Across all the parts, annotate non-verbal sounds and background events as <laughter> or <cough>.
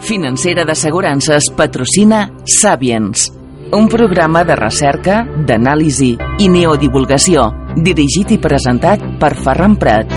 Financera d'Assegurances patrocina Sapiens, un programa de recerca, d'anàlisi i neodivulgació, dirigit i presentat per Ferran Prat.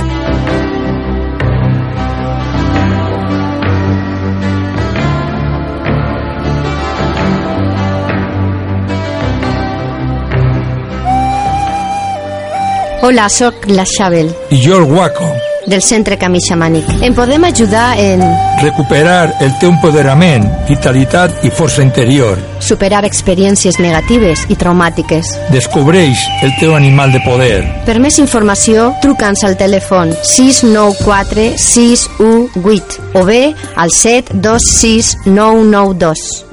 Hola, sóc la Xabel, I jo el guaco. Del Centre Camí Xamànic. Em podem ajudar en Recuperar el teu empoderament, vitalitat i força interior. superar experiències negatives i traumàtiques. Descobreix el teu animal de poder. Per més informació, truca'ns al telèfon 694 618 o bé al 726 992.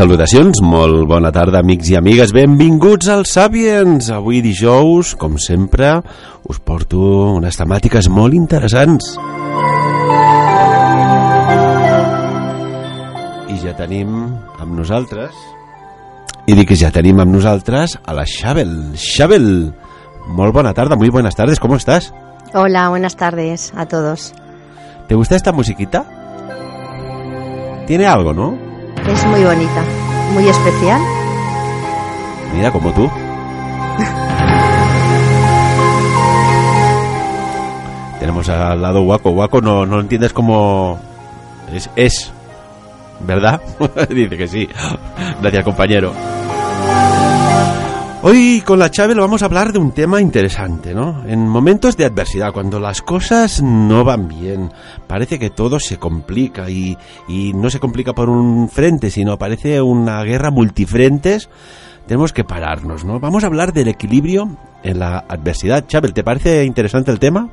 Salutacions, molt bona tarda amics i amigues, benvinguts als Sapiens. Avui dijous, com sempre, us porto unes temàtiques molt interessants. I ja tenim amb nosaltres, i dic que ja tenim amb nosaltres a la Xabel. Xabel, molt bona tarda, muy buenas tardes, ¿cómo estás? Hola, buenas tardes a todos. ¿Te gusta esta musiquita? Tiene algo, ¿no? Es muy bonita, muy especial. Mira, como tú. <laughs> Tenemos al lado Waco. Waco no, no entiendes cómo es, es. ¿Verdad? <laughs> Dice que sí. Gracias, compañero. Hoy con la Chávez vamos a hablar de un tema interesante, ¿no? En momentos de adversidad, cuando las cosas no van bien, parece que todo se complica y, y no se complica por un frente, sino parece una guerra multifrentes, tenemos que pararnos, ¿no? Vamos a hablar del equilibrio en la adversidad. Chávez, ¿te parece interesante el tema?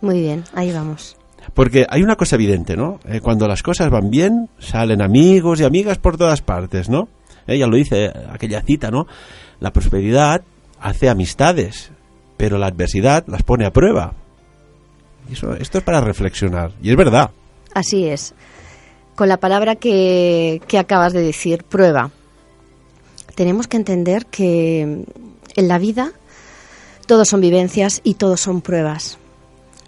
Muy bien, ahí vamos. Porque hay una cosa evidente, ¿no? Eh, cuando las cosas van bien, salen amigos y amigas por todas partes, ¿no? Ella lo dice, aquella cita, ¿no? La prosperidad hace amistades, pero la adversidad las pone a prueba. Y eso, esto es para reflexionar. Y es verdad. Así es. Con la palabra que, que acabas de decir, prueba. Tenemos que entender que en la vida todos son vivencias y todos son pruebas.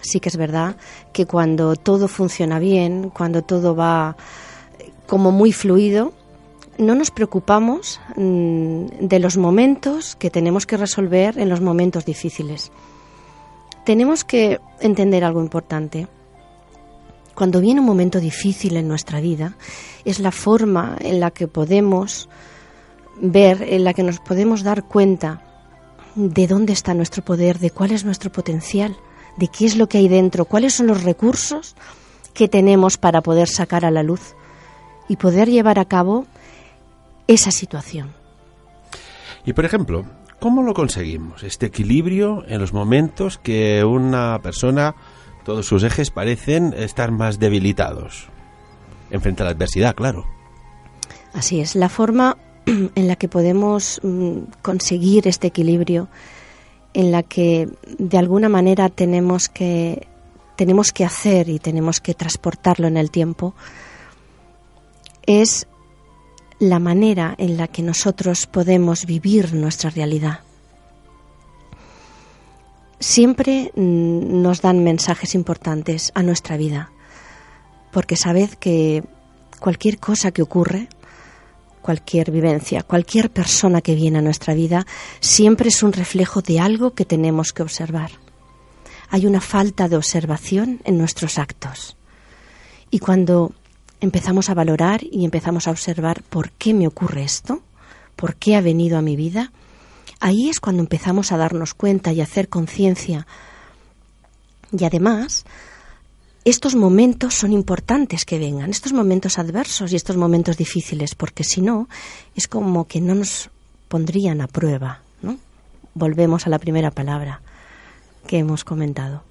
Sí que es verdad que cuando todo funciona bien, cuando todo va como muy fluido, no nos preocupamos mm, de los momentos que tenemos que resolver en los momentos difíciles. Tenemos que entender algo importante. Cuando viene un momento difícil en nuestra vida, es la forma en la que podemos ver, en la que nos podemos dar cuenta de dónde está nuestro poder, de cuál es nuestro potencial, de qué es lo que hay dentro, cuáles son los recursos que tenemos para poder sacar a la luz y poder llevar a cabo esa situación. Y por ejemplo, ¿cómo lo conseguimos? Este equilibrio en los momentos que una persona, todos sus ejes parecen estar más debilitados. Enfrente a la adversidad, claro. Así es, la forma <clears throat> en la que podemos mm, conseguir este equilibrio, en la que de alguna manera tenemos que tenemos que hacer y tenemos que transportarlo en el tiempo, es la manera en la que nosotros podemos vivir nuestra realidad. Siempre mm, nos dan mensajes importantes a nuestra vida, porque sabed que cualquier cosa que ocurre, cualquier vivencia, cualquier persona que viene a nuestra vida, siempre es un reflejo de algo que tenemos que observar. Hay una falta de observación en nuestros actos. Y cuando empezamos a valorar y empezamos a observar por qué me ocurre esto, por qué ha venido a mi vida, ahí es cuando empezamos a darnos cuenta y a hacer conciencia. Y además, estos momentos son importantes que vengan, estos momentos adversos y estos momentos difíciles, porque si no, es como que no nos pondrían a prueba, ¿no? volvemos a la primera palabra que hemos comentado.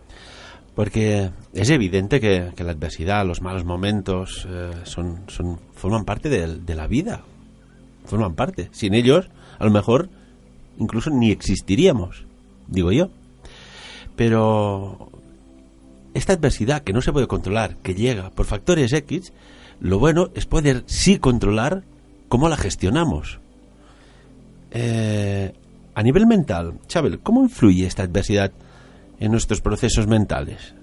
Porque es evidente que, la adversidad, los malos momentos, eh, son, forman parte de, la vida. Forman parte. Sin ellos, a lo mejor, incluso ni existiríamos, digo yo. Pero esta adversidad que no se puede controlar, que llega por factores X, lo bueno es poder sí controlar cómo la gestionamos. Eh, a nivel mental, Chabel, ¿cómo influye esta adversidad en nuestros procesos mentales?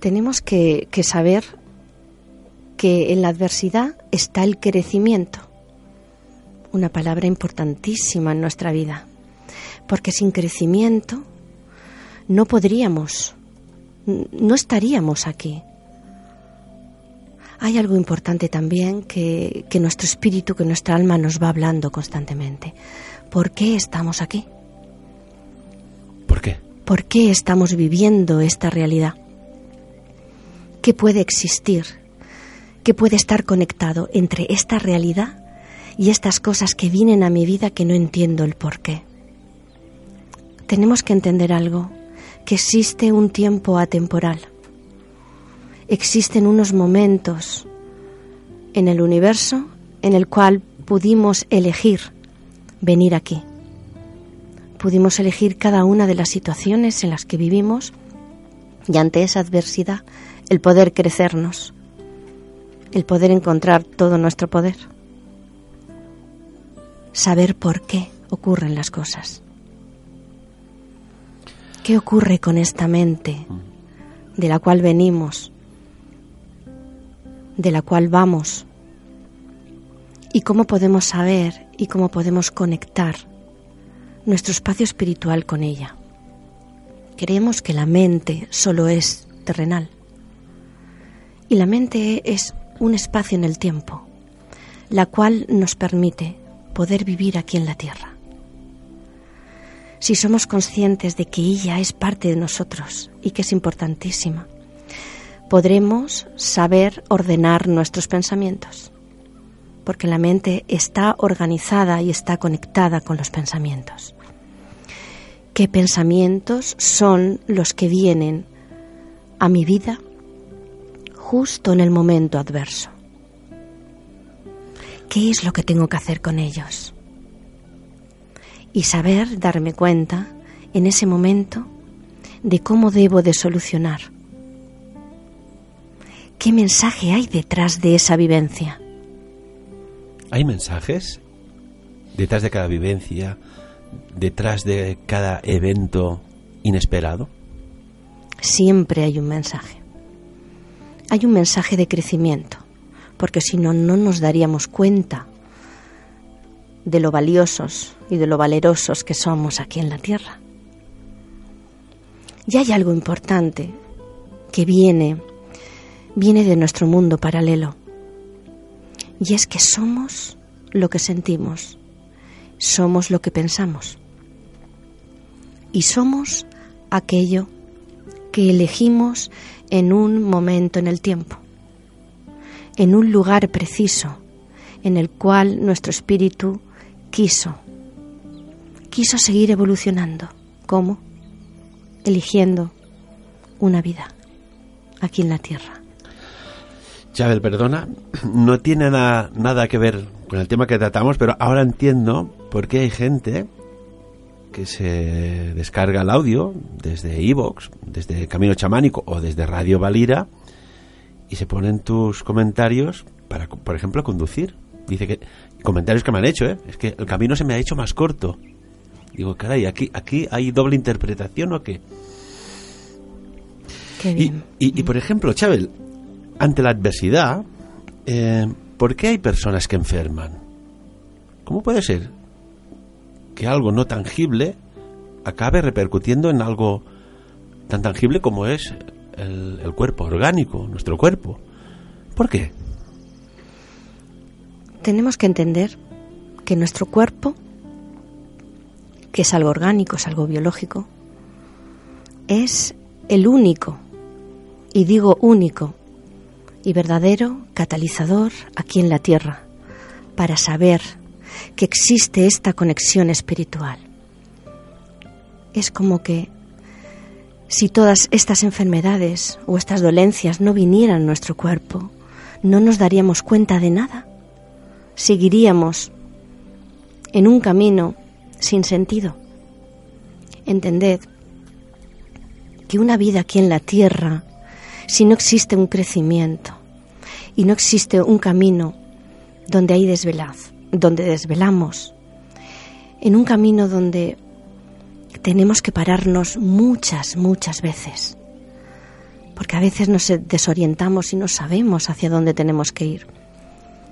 Tenemos que, saber que en la adversidad está el crecimiento, una palabra importantísima en nuestra vida, porque sin crecimiento no podríamos, no estaríamos aquí. Hay algo importante también que, nuestro espíritu, que nuestra alma nos va hablando constantemente. ¿Por qué estamos aquí? ¿Por qué? ¿Por qué estamos viviendo esta realidad? ¿Qué puede existir? ¿Qué puede estar conectado entre esta realidad y estas cosas que vienen a mi vida que no entiendo el por qué? Tenemos que entender algo, que existe un tiempo atemporal. Existen unos momentos en el universo en el cual pudimos elegir venir aquí pudimos elegir cada una de las situaciones en las que vivimos y ante esa adversidad el poder crecernos, el poder encontrar todo nuestro poder, saber por qué ocurren las cosas. ¿Qué ocurre con esta mente de la cual venimos, de la cual vamos? ¿Y cómo podemos saber y cómo podemos conectar nuestro espacio espiritual con ella. Creemos que la mente solo es terrenal. Y la mente es un espacio en el tiempo, la cual nos permite poder vivir aquí en la tierra. Si somos conscientes de que ella es parte de nosotros y que es importantísima, podremos saber ordenar nuestros pensamientos, porque la mente está organizada y está conectada con los pensamientos qué pensamientos son los que vienen a mi vida justo en el momento adverso. ¿Qué es lo que tengo que hacer con ellos? Y saber darme cuenta en ese momento de cómo debo de solucionar. ¿Qué mensaje hay detrás de esa vivencia? ¿Hay mensajes detrás de cada vivencia? Detrás de cada evento inesperado? Siempre hay un mensaje. Hay un mensaje de crecimiento, porque si no, no nos daríamos cuenta de lo valiosos y de lo valerosos que somos aquí en la Tierra. Y hay algo importante que viene, viene de nuestro mundo paralelo, y es que somos lo que sentimos, somos lo que pensamos y somos aquello que elegimos en un momento en el tiempo, en un lugar preciso en el cual nuestro espíritu quiso, quiso seguir evolucionando. ¿Cómo? Eligiendo una vida aquí en la tierra. Chávez, perdona, no tiene nada que ver con el tema que tratamos, pero ahora entiendo por qué hay gente que se descarga el audio desde Evox, desde Camino Chamánico o desde Radio Valira y se ponen tus comentarios para, por ejemplo, conducir. Dice que comentarios que me han hecho, ¿eh? es que el camino se me ha hecho más corto. Digo, caray, aquí, aquí hay doble interpretación o qué. qué bien. Y, por ejemplo, Chabel, ante la adversidad, eh, ¿por qué hay personas que enferman? ¿Cómo puede ser que algo no tangible acabe repercutiendo en algo tan tangible como es el, cuerpo orgánico, nuestro cuerpo. ¿Por qué? Tenemos que entender que nuestro cuerpo, que es algo orgánico, es algo biológico, es el único, y digo único, y verdadero catalizador aquí en la Tierra para saber que existe esta conexión espiritual. es como que si todas estas enfermedades o estas dolencias no vinieran a nuestro cuerpo, no nos daríamos cuenta de nada. Seguiríamos en un camino sin sentido. Entended que una vida aquí en la tierra, si no existe un crecimiento y no existe un camino donde hay desvelaz, donde desvelamos, en un camino donde tenemos que pararnos muchas, muchas veces, porque a veces nos desorientamos y no sabemos hacia dónde tenemos que ir.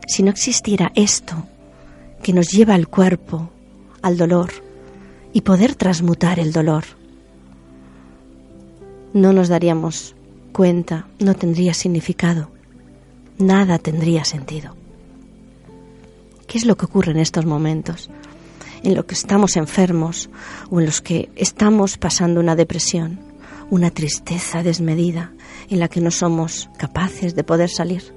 Si no existiera esto que nos lleva al cuerpo, al dolor, y poder transmutar el dolor, no nos daríamos cuenta, no tendría significado, nada tendría sentido. ¿Qué es lo que ocurre en estos momentos? en los que estamos enfermos o en los que estamos pasando una depresión, una tristeza desmedida en la que no somos capaces de poder salir.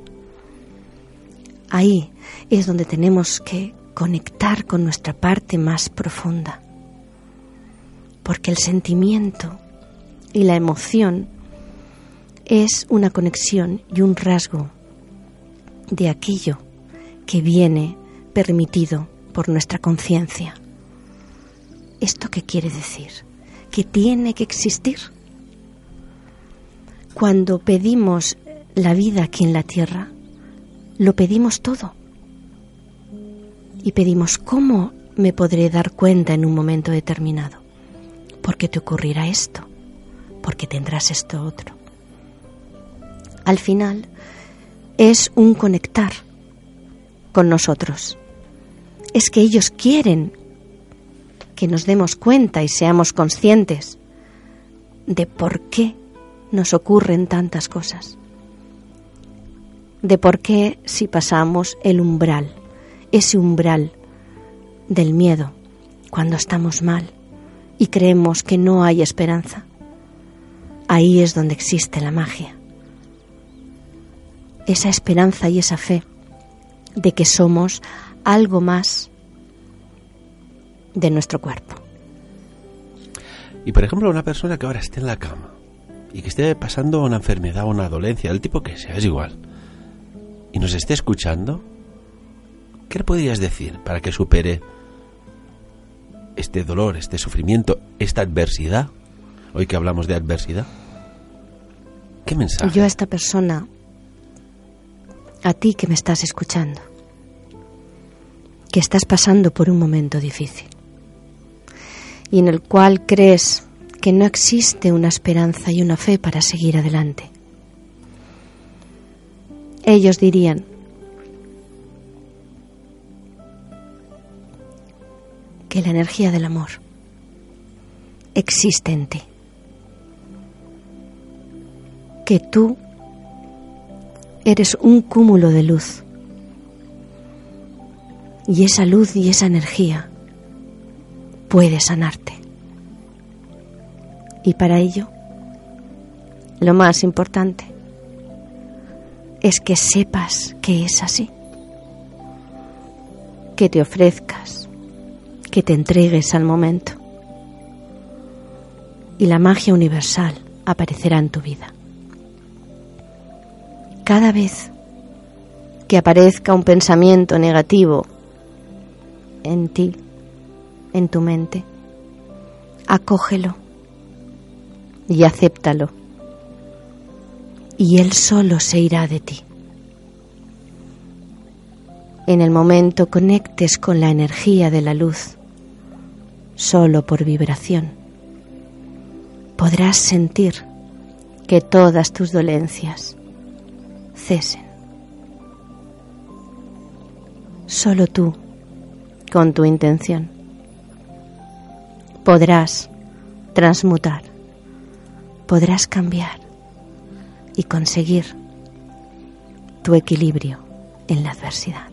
Ahí es donde tenemos que conectar con nuestra parte más profunda, porque el sentimiento y la emoción es una conexión y un rasgo de aquello que viene permitido por nuestra conciencia. ¿Esto qué quiere decir? Que tiene que existir. Cuando pedimos la vida aquí en la tierra, lo pedimos todo. Y pedimos cómo me podré dar cuenta en un momento determinado. Porque te ocurrirá esto, porque tendrás esto otro. Al final es un conectar con nosotros es que ellos quieren que nos demos cuenta y seamos conscientes de por qué nos ocurren tantas cosas, de por qué si pasamos el umbral, ese umbral del miedo, cuando estamos mal y creemos que no hay esperanza, ahí es donde existe la magia. Esa esperanza y esa fe de que somos algo más de nuestro cuerpo. Y por ejemplo, una persona que ahora esté en la cama y que esté pasando una enfermedad o una dolencia, del tipo que sea, es igual, y nos esté escuchando, ¿qué le podrías decir para que supere este dolor, este sufrimiento, esta adversidad? Hoy que hablamos de adversidad. ¿Qué mensaje? Yo a esta persona, a ti que me estás escuchando, que estás pasando por un momento difícil y en el cual crees que no existe una esperanza y una fe para seguir adelante. Ellos dirían, que la energía del amor existe en ti, que tú eres un cúmulo de luz y esa luz y esa energía puede sanarte. Y para ello, lo más importante es que sepas que es así, que te ofrezcas, que te entregues al momento y la magia universal aparecerá en tu vida. Cada vez que aparezca un pensamiento negativo en ti, en tu mente. Acógelo y acéptalo. Y Él solo se irá de ti. En el momento conectes con la energía de la luz, solo por vibración, podrás sentir que todas tus dolencias cesen. Solo tú con tu intención. Podrás transmutar, podrás cambiar y conseguir tu equilibrio en la adversidad.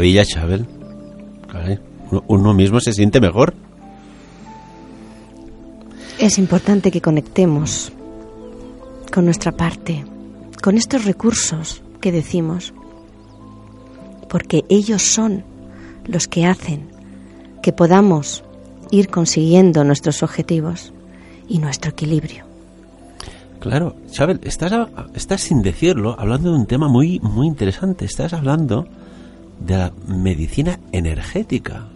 Maravilla, Chabel. Uno- mismo se siente mejor. Es importante que conectemos con nuestra parte, con estos recursos que decimos, porque ellos son los que hacen que podamos ir consiguiendo nuestros objetivos y nuestro equilibrio. Claro, Chabel, estás, estás sin decirlo hablando de un tema muy, muy interesante. Estás hablando de la medicina energética,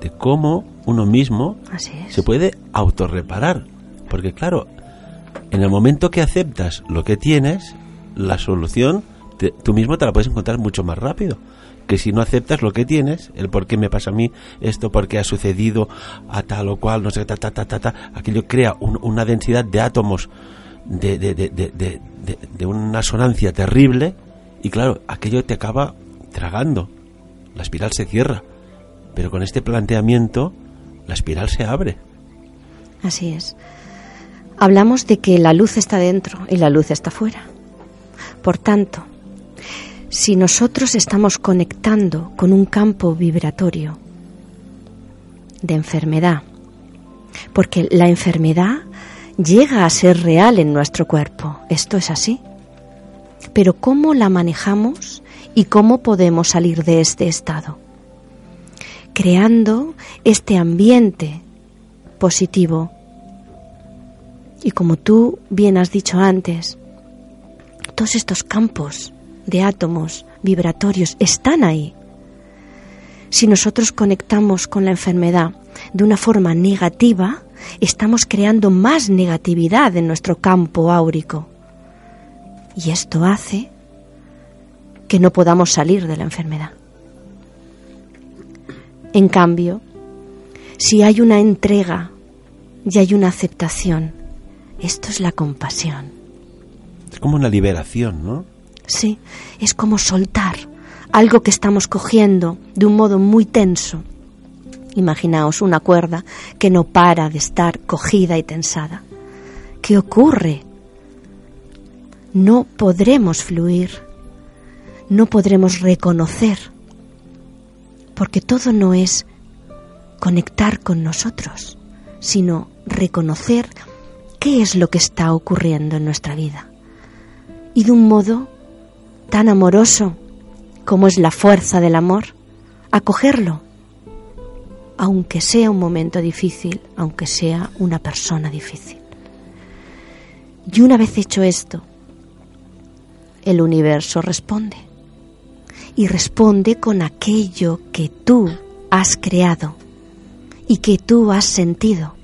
de cómo uno mismo se puede autorreparar. Porque claro, en el momento que aceptas lo que tienes, la solución te- tú mismo te la puedes encontrar mucho más rápido. Que si no aceptas lo que tienes, el por qué me pasa a mí esto, por qué ha sucedido a tal o cual, no sé, ta, ta, ta, ta, ta, aquello crea un- una densidad de átomos de- de- de una sonancia terrible y claro, aquello te acaba tragando. La espiral se cierra. Pero con este planteamiento, la espiral se abre. Así es. Hablamos de que la luz está dentro y la luz está fuera. Por tanto, si nosotros estamos conectando con un campo vibratorio de enfermedad, porque la enfermedad llega a ser real en nuestro cuerpo, esto es así, pero ¿cómo la manejamos y cómo podemos salir de este estado? Creando este ambiente positivo. Y como tú bien has dicho antes, todos estos campos de átomos vibratorios están ahí. Si nosotros conectamos con la enfermedad de una forma negativa, estamos creando más negatividad en nuestro campo áurico. Y esto hace que no podamos salir de la enfermedad. En cambio, si hay una entrega y hay una aceptación, esto es la compasión. Es como una liberación, ¿no? Sí, es como soltar algo que estamos cogiendo de un modo muy tenso. Imaginaos una cuerda que no para de estar cogida y tensada. ¿Qué ocurre? No podremos fluir, no podremos reconocer, porque todo no es conectar con nosotros, sino reconocer qué es lo que está ocurriendo en nuestra vida. Y de un modo tan amoroso como es la fuerza del amor, acogerlo, aunque sea un momento difícil, aunque sea una persona difícil. Y una vez hecho esto, el universo responde. Y responde con aquello que tú has creado y que tú has sentido,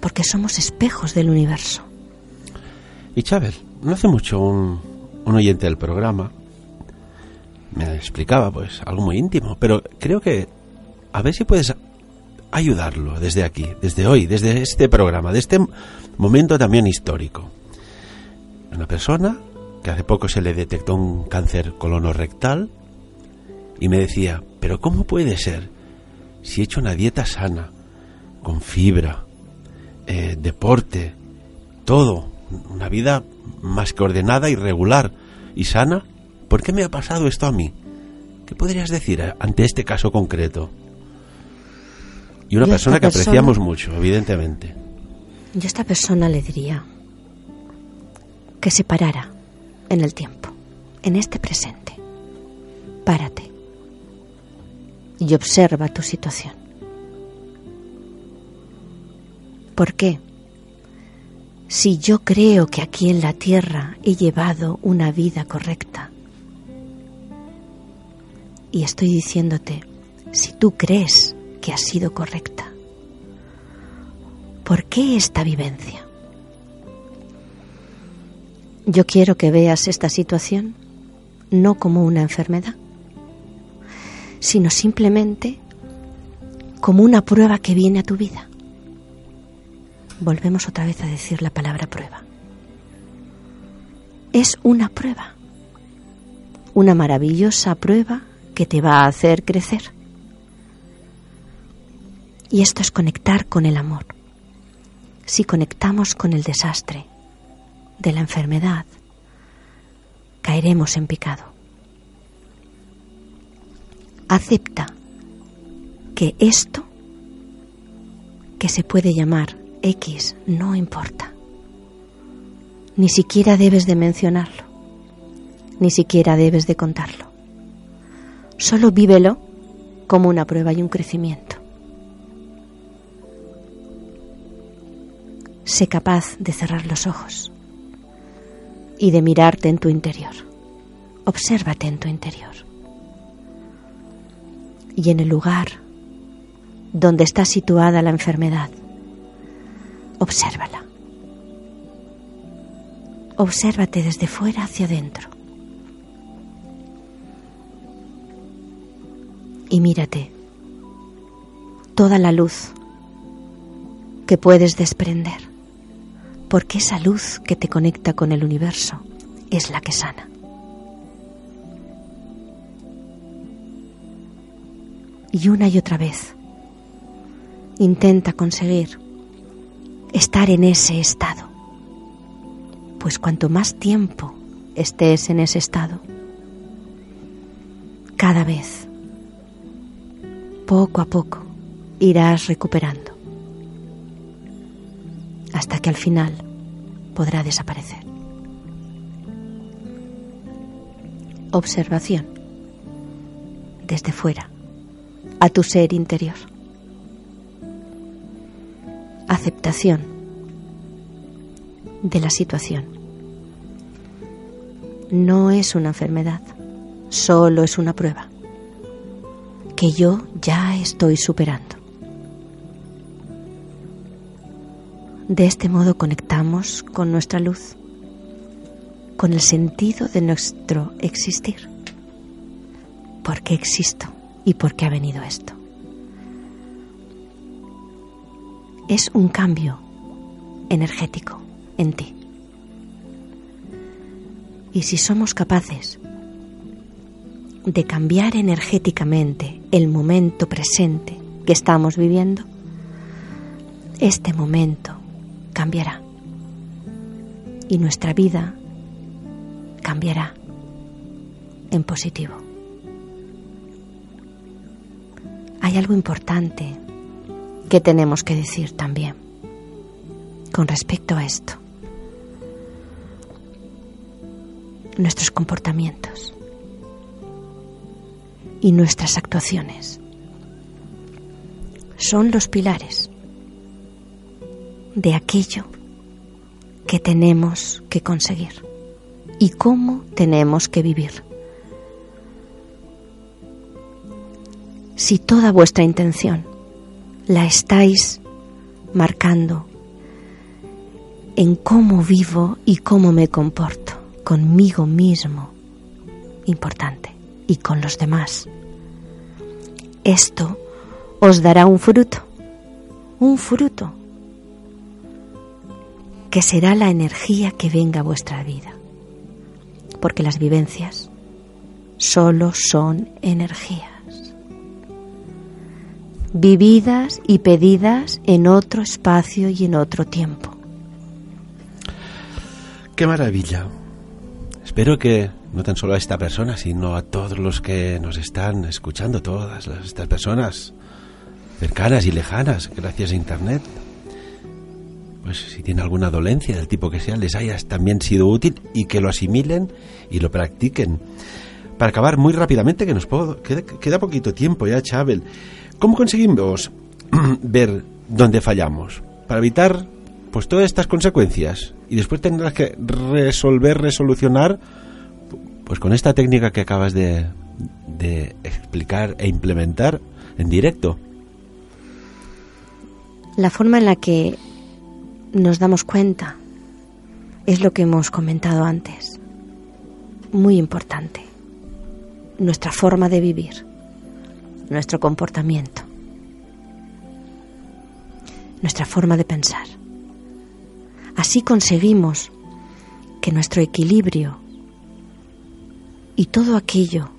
porque somos espejos del universo. Y Chávez, no hace mucho un, un oyente del programa me explicaba pues algo muy íntimo, pero creo que a ver si puedes ayudarlo desde aquí, desde hoy, desde este programa, de este momento también histórico. Una persona que hace poco se le detectó un cáncer colonorrectal y me decía, pero ¿cómo puede ser si he hecho una dieta sana, con fibra, eh, deporte, todo, una vida más que ordenada y regular y sana? ¿Por qué me ha pasado esto a mí? ¿Qué podrías decir ante este caso concreto? Y una Yo persona que persona- apreciamos mucho, evidentemente. Yo a esta persona le diría que se parara en el tiempo, en este presente. Párate y observa tu situación. ¿Por qué? Si yo creo que aquí en la tierra he llevado una vida correcta, y estoy diciéndote, si tú crees que ha sido correcta, ¿por qué esta vivencia? Yo quiero que veas esta situación no como una enfermedad, sino simplemente como una prueba que viene a tu vida. Volvemos otra vez a decir la palabra prueba. Es una prueba, una maravillosa prueba que te va a hacer crecer. Y esto es conectar con el amor. Si conectamos con el desastre de la enfermedad, caeremos en picado. Acepta que esto, que se puede llamar X, no importa. Ni siquiera debes de mencionarlo, ni siquiera debes de contarlo. Solo vívelo como una prueba y un crecimiento. Sé capaz de cerrar los ojos y de mirarte en tu interior. Obsérvate en tu interior. Y en el lugar donde está situada la enfermedad, obsérvala. Obsérvate desde fuera hacia adentro. Y mírate toda la luz que puedes desprender porque esa luz que te conecta con el universo es la que sana. Y una y otra vez intenta conseguir estar en ese estado, pues cuanto más tiempo estés en ese estado, cada vez, poco a poco, irás recuperando hasta que al final podrá desaparecer. Observación desde fuera a tu ser interior. Aceptación de la situación. No es una enfermedad, solo es una prueba que yo ya estoy superando. De este modo conectamos con nuestra luz, con el sentido de nuestro existir. ¿Por qué existo y por qué ha venido esto? Es un cambio energético en ti. Y si somos capaces de cambiar energéticamente el momento presente que estamos viviendo, este momento cambiará y nuestra vida cambiará en positivo. Hay algo importante que tenemos que decir también con respecto a esto. Nuestros comportamientos y nuestras actuaciones son los pilares de aquello que tenemos que conseguir y cómo tenemos que vivir. Si toda vuestra intención la estáis marcando en cómo vivo y cómo me comporto conmigo mismo, importante, y con los demás, esto os dará un fruto, un fruto que será la energía que venga a vuestra vida. Porque las vivencias solo son energías, vividas y pedidas en otro espacio y en otro tiempo. Qué maravilla. Espero que no tan solo a esta persona, sino a todos los que nos están escuchando, todas estas personas cercanas y lejanas, gracias a Internet, pues si tiene alguna dolencia del tipo que sea, les haya también sido útil y que lo asimilen y lo practiquen. Para acabar muy rápidamente, que nos puedo, queda, poquito tiempo ya, Chabel, ¿cómo conseguimos <clears throat> ver dónde fallamos? Para evitar pues todas estas consecuencias y después tendrás que resolver, resolucionar pues con esta técnica que acabas de, de explicar e implementar en directo. La forma en la que nos damos cuenta. Es lo que hemos comentado antes. Muy importante. Nuestra forma de vivir, nuestro comportamiento, nuestra forma de pensar. Así conseguimos que nuestro equilibrio y todo aquello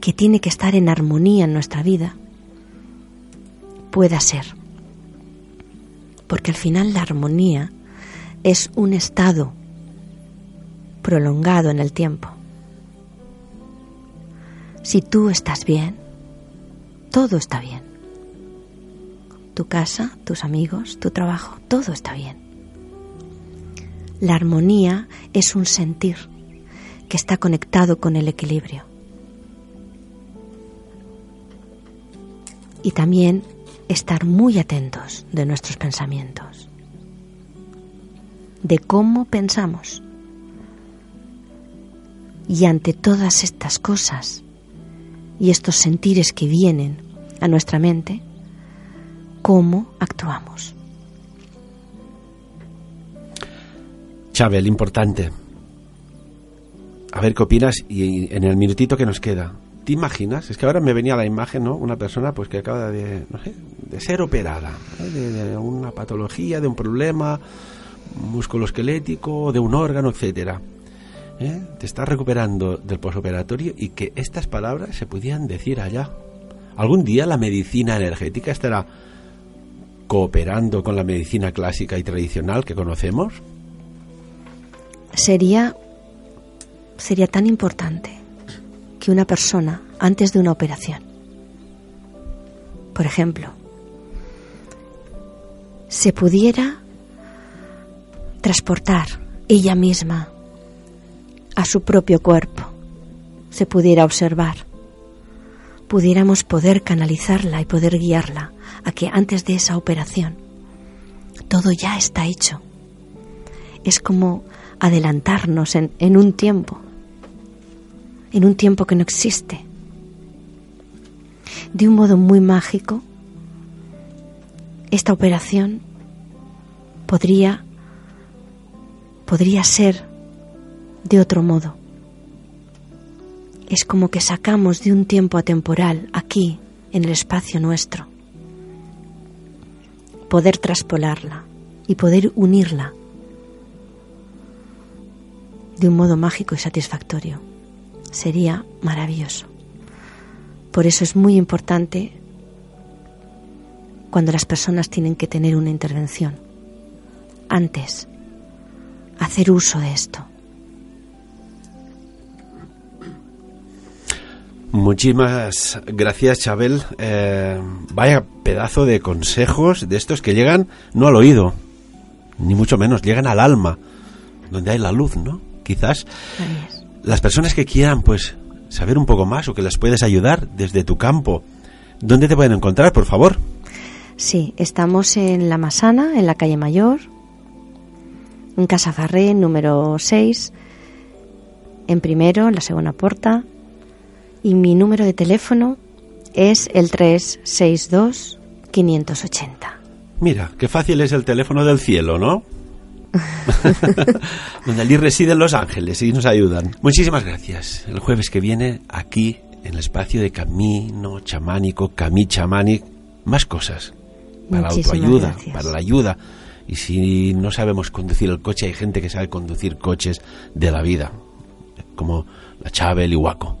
que tiene que estar en armonía en nuestra vida pueda ser porque al final la armonía es un estado prolongado en el tiempo. Si tú estás bien, todo está bien. Tu casa, tus amigos, tu trabajo, todo está bien. La armonía es un sentir que está conectado con el equilibrio. Y también estar muy atentos de nuestros pensamientos, de cómo pensamos. Y ante todas estas cosas y estos sentires que vienen a nuestra mente, cómo actuamos. Chabel, importante. A ver qué opinas y en el minutito que nos queda. ¿Te imaginas? Es que ahora me venía la imagen, ¿no? Una persona pues que acaba de, ser operada, de, de, una patología, de un problema musculoesquelético, de un órgano, etcétera. ¿Eh? Te estás recuperando del posoperatorio y que estas palabras se pudieran decir allá. ¿Algún día la medicina energética estará cooperando con la medicina clásica y tradicional que conocemos? Sería sería tan importante que una persona antes de una operación, por ejemplo, se pudiera transportar ella misma a su propio cuerpo, se pudiera observar, pudiéramos poder canalizarla y poder guiarla a que antes de esa operación todo ya está hecho. Es como adelantarnos en, en un tiempo en un tiempo que no existe. De un modo muy mágico, esta operación podría podría ser de otro modo. Es como que sacamos de un tiempo atemporal aquí, en el espacio nuestro, poder traspolarla y poder unirla de un modo mágico y satisfactorio sería maravilloso. Por eso es muy importante cuando las personas tienen que tener una intervención. Antes, hacer uso de esto. Muchísimas gracias, Chabel. Eh, vaya pedazo de consejos de estos que llegan no al oído, ni mucho menos, llegan al alma, donde hay la luz, ¿no? Quizás las personas que quieran, pues, saber un poco más o que les puedes ayudar desde tu campo, ¿dónde te pueden encontrar, por favor? Sí, estamos en La Masana, en la calle Mayor, en Casa Farré, número 6, en primero, en la segunda puerta, y mi número de teléfono es el 362 580. Mira, qué fácil es el teléfono del cielo, ¿no? <laughs> donde allí residen los ángeles y nos ayudan. Muchísimas gracias. El jueves que viene, aquí, en el espacio de Camino Chamánico, Camí Chamánic, más cosas. Para la autoayuda, gracias. para la ayuda. Y si no sabemos conducir el coche, hay gente que sabe conducir coches de la vida, como la Chave, el Ihuaco.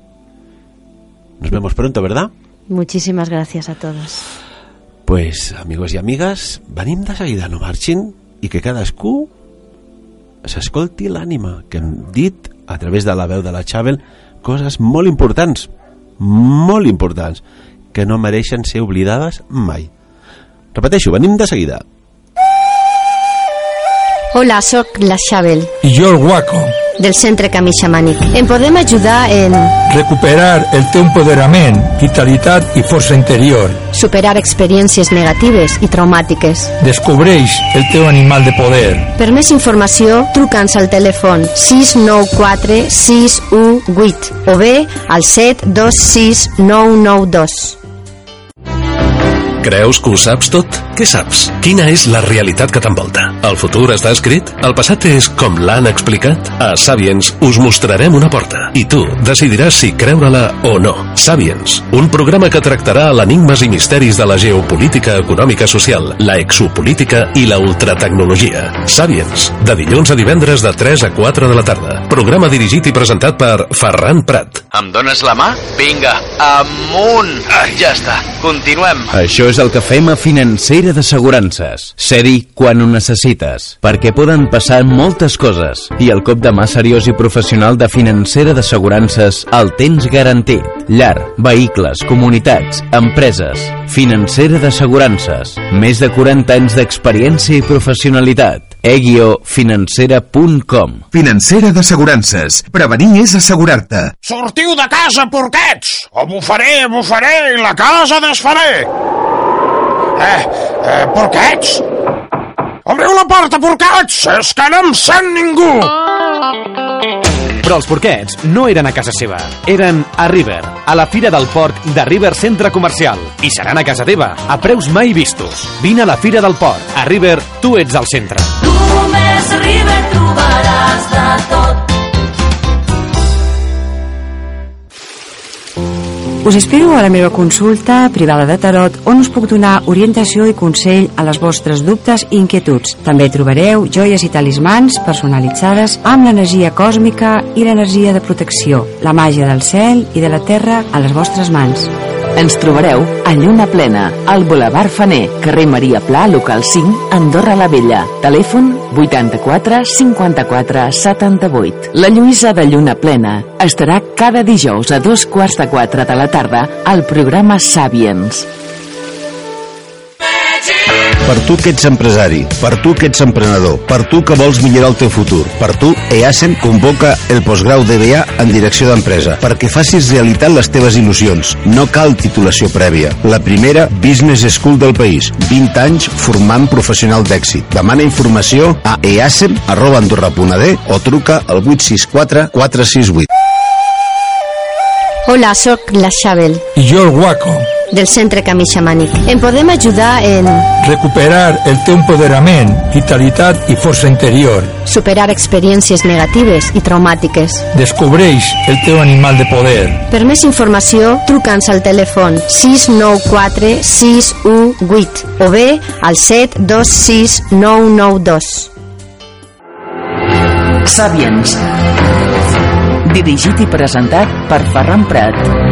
Nos vemos pronto, ¿verdad? Muchísimas gracias a todos. Pues, amigos i amigues, venim de seguida, no marxin, i que cadascú s'escolti l'ànima, que hem dit a través de la veu de la Xavel coses molt importants, molt importants, que no mereixen ser oblidades mai. Repeteixo, venim de seguida. Hola, sóc la Xabel, I jo el guaco. Del Centre Camí Xamànic. Em podem ajudar en Recuperar el teu empoderament, vitalitat i força interior. superar experiències negatives i traumàtiques. Descobreix el teu animal de poder. Per més informació, truca'ns al telèfon 694 618 o bé al 726 992. Creus que ho saps tot? Què saps? Quina és la realitat que t'envolta? El futur està escrit? El passat és com l'han explicat? A Sapiens us mostrarem una porta i tu decidiràs si creure-la o no. Sapiens, un programa que tractarà l'enigmes i misteris de la geopolítica econòmica social, la exopolítica i la ultratecnologia. Sapiens, de dilluns a divendres de 3 a 4 de la tarda. Programa dirigit i presentat per Ferran Prat. Em dones la mà? Vinga, amunt! Ah, ja està, continuem. Això és el que fem a Financera d'Assegurances. Ser-hi quan ho necessites, perquè poden passar moltes coses i el cop de mà seriós i professional de Financera d'Assegurances el tens garantit. Llar, vehicles, comunitats, empreses. Financera d'Assegurances. Més de 40 anys d'experiència i professionalitat e-financera.com Financera d'assegurances. Prevenir és assegurar-te. Sortiu de casa, porquets! O bufaré, bufaré i la casa desfaré! Eh, eh, porquets? Obriu la porta, porquets! És que no em sent ningú! Però els porquets no eren a casa seva, eren a River, a la Fira del Port de River Centre Comercial. I seran a casa teva, a preus mai vistos. Vine a la Fira del Port. A River, tu ets al centre. Només a River trobaràs de tot. Us espero a la meva consulta privada de tarot on us puc donar orientació i consell a les vostres dubtes i inquietuds. També trobareu joies i talismans personalitzades amb l'energia còsmica i l'energia de protecció, la màgia del cel i de la terra a les vostres mans. Ens trobareu a Lluna Plena, al Boulevard Faner, carrer Maria Pla, local 5, Andorra la Vella. Telèfon 84 54 78. La Lluïsa de Lluna Plena estarà cada dijous a dos quarts de quatre de la tarda al programa Sàviens. Per tu que ets empresari, per tu que ets emprenedor, per tu que vols millorar el teu futur, per tu EASEN convoca el postgrau DBA en direcció d'empresa perquè facis realitat les teves il·lusions. No cal titulació prèvia. La primera Business School del país. 20 anys formant professional d'èxit. Demana informació a easem.andorra.d o truca al 864 468. Hola, sóc la Xabel, I jo el Guaco. Del Centre Camí Xamànic. Em podem ajudar en Recuperar el teu empoderament, vitalitat i força interior. superar experiències negatives i traumàtiques. Descobreix el teu animal de poder. Per més informació, truca'ns al telèfon 694 618 o bé al 726 992. Sàviens. Dirigit i presentat per Ferran Prat.